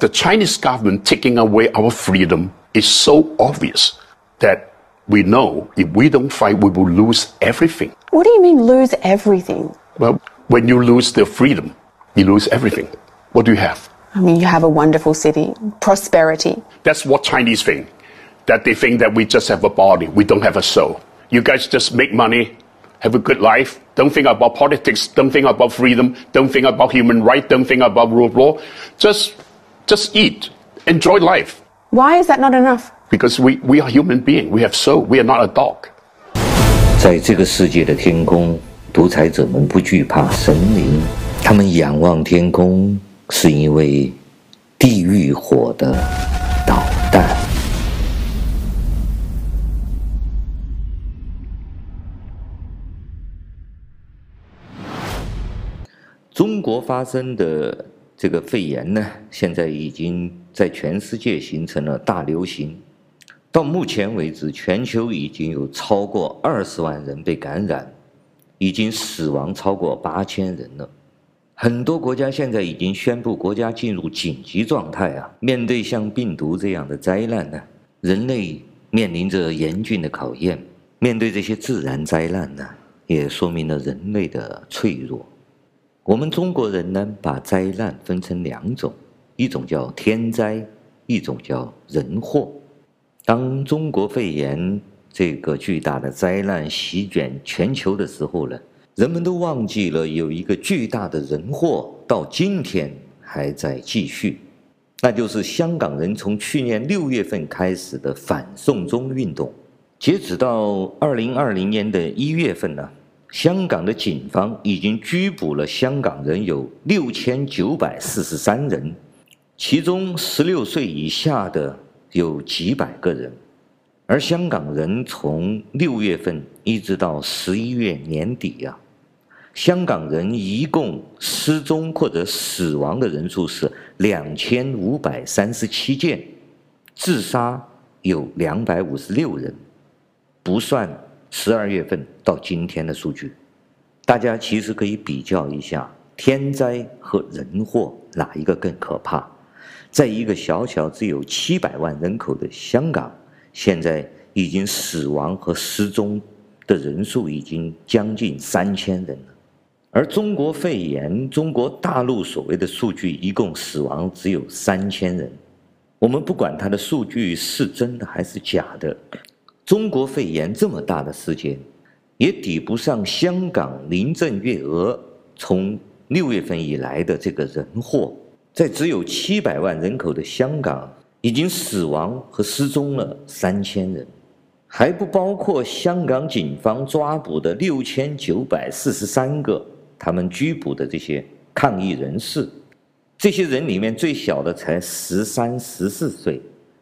The Chinese government taking away our freedom is so obvious that we know if we don't fight, we will lose everything. What do you mean lose everything? Well, when you lose the freedom, you lose everything. What do you have? I mean, you have a wonderful city, prosperity. That's what Chinese think. That they think that we just have a body, we don't have a soul. You guys just make money, have a good life, don't think about politics, don't think about freedom, don't think about human rights, don't think about rule of law. Just, just eat, enjoy life. Why is that not enough? Because we, we are human beings, we have soul, we are not a dog. 在这个世界的天空，独裁者们不惧怕神灵，他们仰望天空，是因为地狱火的导弹。中国发生的这个肺炎呢，现在已经在全世界形成了大流行。到目前为止，全球已经有超过二十万人被感染，已经死亡超过八千人了。很多国家现在已经宣布国家进入紧急状态啊！面对像病毒这样的灾难呢，人类面临着严峻的考验。面对这些自然灾难呢，也说明了人类的脆弱。我们中国人呢，把灾难分成两种，一种叫天灾，一种叫人祸。当中国肺炎这个巨大的灾难席卷全球的时候呢，人们都忘记了有一个巨大的人祸到今天还在继续，那就是香港人从去年六月份开始的反送中运动。截止到二零二零年的一月份呢，香港的警方已经拘捕了香港人有六千九百四十三人，其中十六岁以下的。有几百个人，而香港人从六月份一直到十一月年底呀，香港人一共失踪或者死亡的人数是两千五百三十七件，自杀有两百五十六人，不算十二月份到今天的数据，大家其实可以比较一下天灾和人祸哪一个更可怕。在一个小小只有七百万人口的香港，现在已经死亡和失踪的人数已经将近三千人了。而中国肺炎，中国大陆所谓的数据，一共死亡只有三千人。我们不管它的数据是真的还是假的，中国肺炎这么大的事件，也抵不上香港林郑月娥从六月份以来的这个人祸。在只有七百万人口的香港，已经死亡和失踪了三千人，还不包括香港警方抓捕的六千九百四十三个他们拘捕的这些抗议人士。这些人里面最小的才十三、十四岁，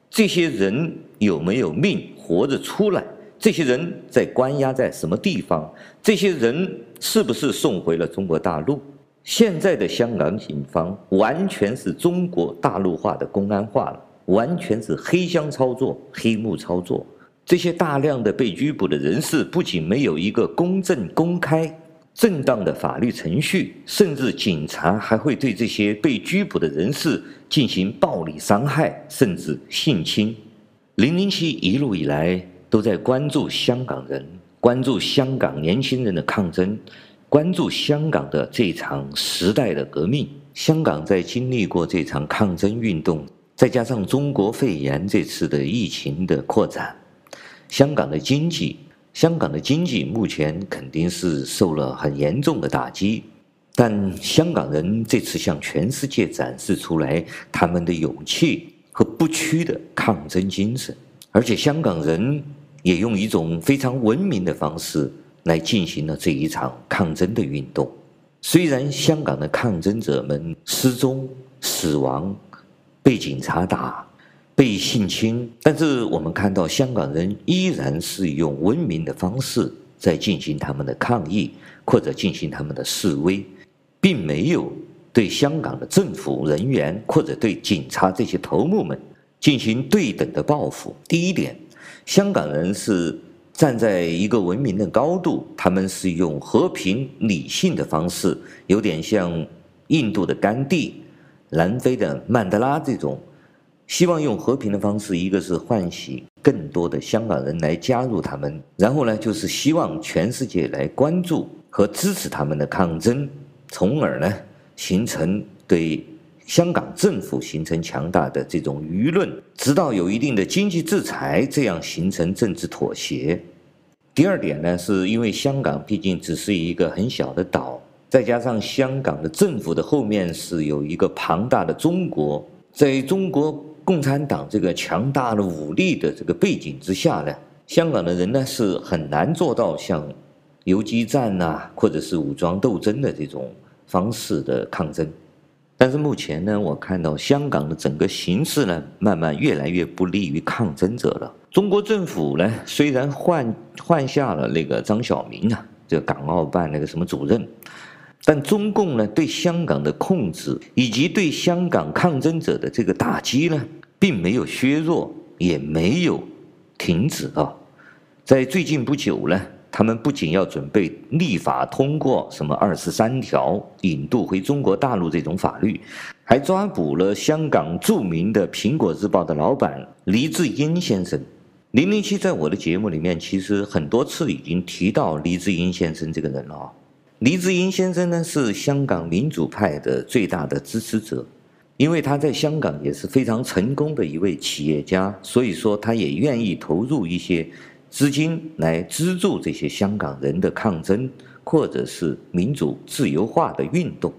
这些人有没有命活着出来？这些人在关押在什么地方？这些人是不是送回了中国大陆？现在的香港警方完全是中国大陆化的公安化了，完全是黑箱操作、黑幕操作。这些大量的被拘捕的人士，不仅没有一个公正、公开、正当的法律程序，甚至警察还会对这些被拘捕的人士进行暴力伤害，甚至性侵。零零七一路以来都在关注香港人，关注香港年轻人的抗争。关注香港的这场时代的革命，香港在经历过这场抗争运动，再加上中国肺炎这次的疫情的扩展，香港的经济，香港的经济目前肯定是受了很严重的打击。但香港人这次向全世界展示出来他们的勇气和不屈的抗争精神，而且香港人也用一种非常文明的方式。来进行了这一场抗争的运动。虽然香港的抗争者们失踪、死亡、被警察打、被性侵，但是我们看到香港人依然是用文明的方式在进行他们的抗议或者进行他们的示威，并没有对香港的政府人员或者对警察这些头目们进行对等的报复。第一点，香港人是。站在一个文明的高度，他们是用和平理性的方式，有点像印度的甘地，南非的曼德拉这种，希望用和平的方式，一个是唤醒更多的香港人来加入他们，然后呢，就是希望全世界来关注和支持他们的抗争，从而呢，形成对香港政府形成强大的这种舆论，直到有一定的经济制裁，这样形成政治妥协。第二点呢，是因为香港毕竟只是一个很小的岛。再加上香港的政府的后面是有一个庞大的中国，在中国共产党这个强大的武力的这个背景之下呢，香港的人呢是很难做到像游击战呐，或者是武装斗争的这种方式的抗争。但是目前呢，我看到香港的整个形势呢，慢慢越来越不利于抗争者了。中国政府呢，虽然换换下了那个张晓明啊，这个港澳办那个什么主任。但中共呢，对香港的控制以及对香港抗争者的这个打击呢，并没有削弱，也没有停止啊。在最近不久呢，他们不仅要准备立法通过什么二十三条引渡回中国大陆这种法律，还抓捕了香港著名的《苹果日报》的老板黎智英先生。零零七在我的节目里面，其实很多次已经提到黎智英先生这个人了。黎智英先生呢，是香港民主派的最大的支持者，因为他在香港也是非常成功的一位企业家，所以说他也愿意投入一些资金来资助这些香港人的抗争，或者是民主自由化的运动。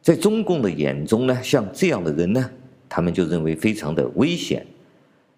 在中共的眼中呢，像这样的人呢，他们就认为非常的危险。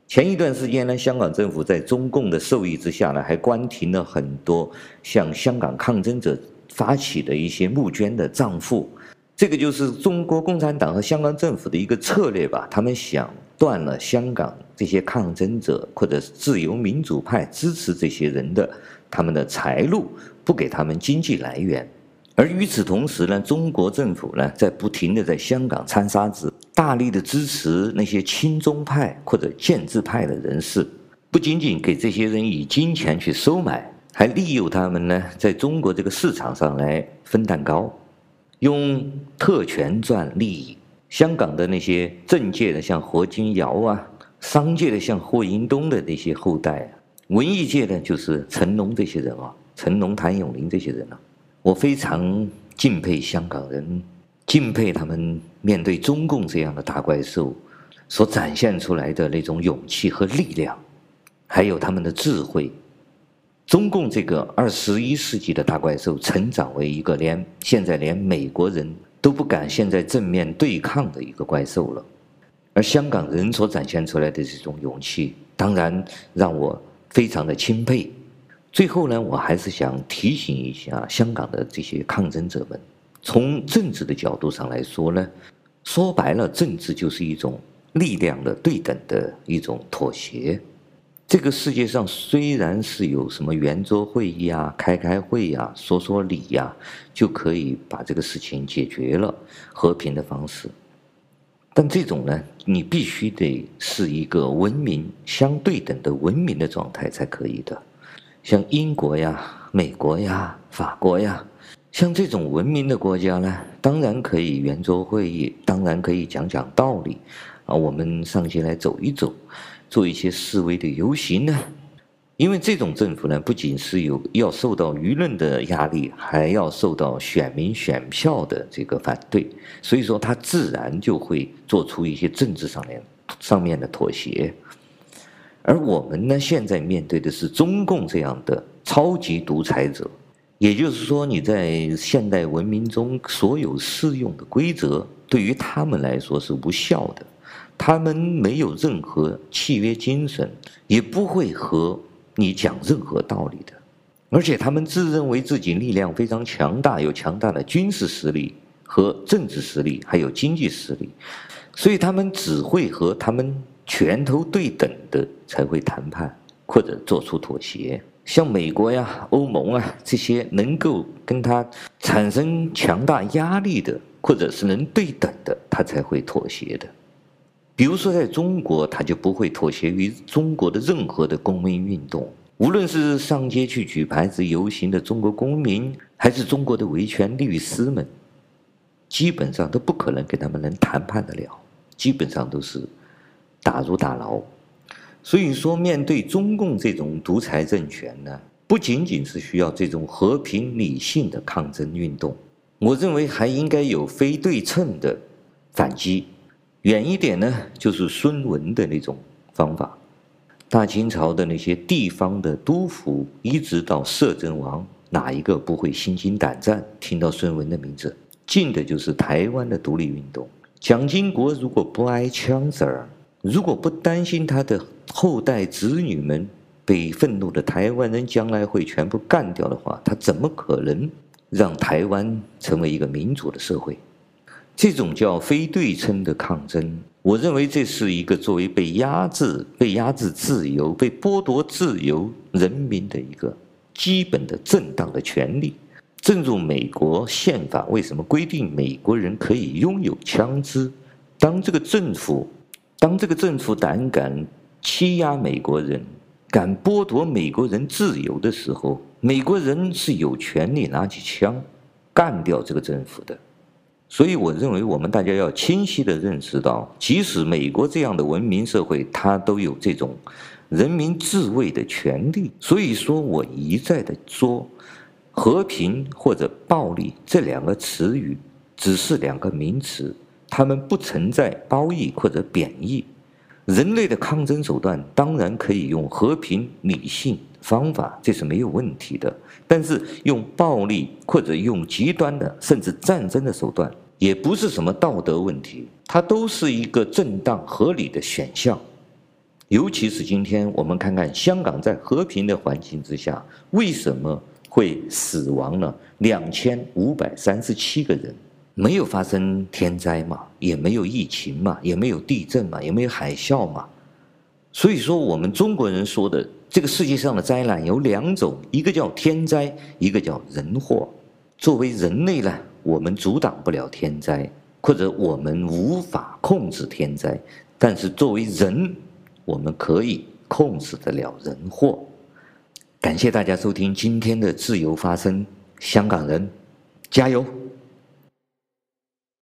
前一段时间呢，香港政府在中共的授意之下呢，还关停了很多向香港抗争者发起的一些募捐的账户。这个就是中国共产党和香港政府的一个策略吧。他们想断了香港这些抗争者或者自由民主派支持这些人的他们的财路，不给他们经济来源。而与此同时呢，中国政府呢，在不停地在香港掺沙子。大力的支持那些亲中派或者建制派的人士，不仅仅给这些人以金钱去收买，还利诱他们呢，在中国这个市场上来分蛋糕，用特权赚利益。香港的那些政界的，像何君尧啊；商界的，像霍英东的那些后代啊；文艺界的，就是成龙这些人啊，成龙、谭咏麟这些人啊，我非常敬佩香港人。敬佩他们面对中共这样的大怪兽所展现出来的那种勇气和力量，还有他们的智慧。中共这个二十一世纪的大怪兽成长为一个连现在连美国人都不敢现在正面对抗的一个怪兽了。而香港人所展现出来的这种勇气，当然让我非常的钦佩。最后呢，我还是想提醒一下香港的这些抗争者们。从政治的角度上来说呢，说白了，政治就是一种力量的对等的一种妥协。这个世界上虽然是有什么圆桌会议啊、开开会呀、啊、说说理呀、就可以把这个事情解决了，和平的方式，但这种呢，你必须得是一个文明相对等的文明的状态才可以的。像英国呀、美国呀、法国呀。像这种文明的国家呢，当然可以圆桌会议，当然可以讲讲道理，啊，我们上街来走一走，做一些示威的游行呢。因为这种政府呢，不仅是有要受到舆论的压力，还要受到选民选票的这个反对，所以说他自然就会做出一些政治上面上面的妥协。而我们呢，现在面对的是中共这样的超级独裁者。也就是说，你在现代文明中所有适用的规则，对于他们来说是无效的。他们没有任何契约精神，也不会和你讲任何道理的。而且他们自认为自己力量非常强大，有强大的军事实力和政治实力，还有经济实力，所以他们只会和他们拳头对等的才会谈判或者做出妥协。像美国呀、欧盟啊这些能够跟他产生强大压力的，或者是能对等的，他才会妥协的。比如说，在中国，他就不会妥协于中国的任何的公民运动，无论是上街去举牌子游行的中国公民，还是中国的维权律师们。基本上都不可能跟他们能谈判得了，基本上都是打入大牢。所以说，面对中共这种独裁政权呢，不仅仅是需要这种和平理性的抗争运动，我认为还应该有非对称的反击。远一点呢，就是孙文的那种方法。大清朝的那些地方的督抚，一直到摄政王，哪一个不会心惊胆战？听到孙文的名字，近的就是台湾的独立运动。蒋经国如果不挨枪子儿，如果不担心他的后代子女们被愤怒的台湾人将来会全部干掉的话，他怎么可能让台湾成为一个民主的社会？这种叫非对称的抗争。我认为这是一个作为被压制、被压制自由、被剥夺自由人民的一个基本的正当的权利。正如美国宪法为什么规定美国人可以拥有枪支？当这个政府，当这个政府胆敢欺压美国人、敢剥夺美国人自由的时候，美国人是有权利拿起枪干掉这个政府的。所以，我认为我们大家要清晰地认识到，即使美国这样的文明社会，它都有这种人民自卫的权利。所以说，我一再地说，和平或者暴力这两个词语只是两个名词，它们不存在褒义或者贬义。人类的抗争手段当然可以用和平理性方法，这是没有问题的。但是用暴力或者用极端的甚至战争的手段，也不是什么道德问题，它都是一个正当合理的选项。尤其是今天我们看看香港在和平的环境之下，为什么会死亡了两千五百三十七个人？没有发生天灾嘛，也没有疫情嘛，也没有地震嘛，也没有海啸嘛。所以说，我们中国人说的。这个世界上的灾难有两种，一个叫天灾，一个叫人祸。作为人类呢，我们阻挡不了天灾，或者我们无法控制天灾，但是作为人，我们可以控制得了人祸。感谢大家收听今天的自由发声，香港人加油！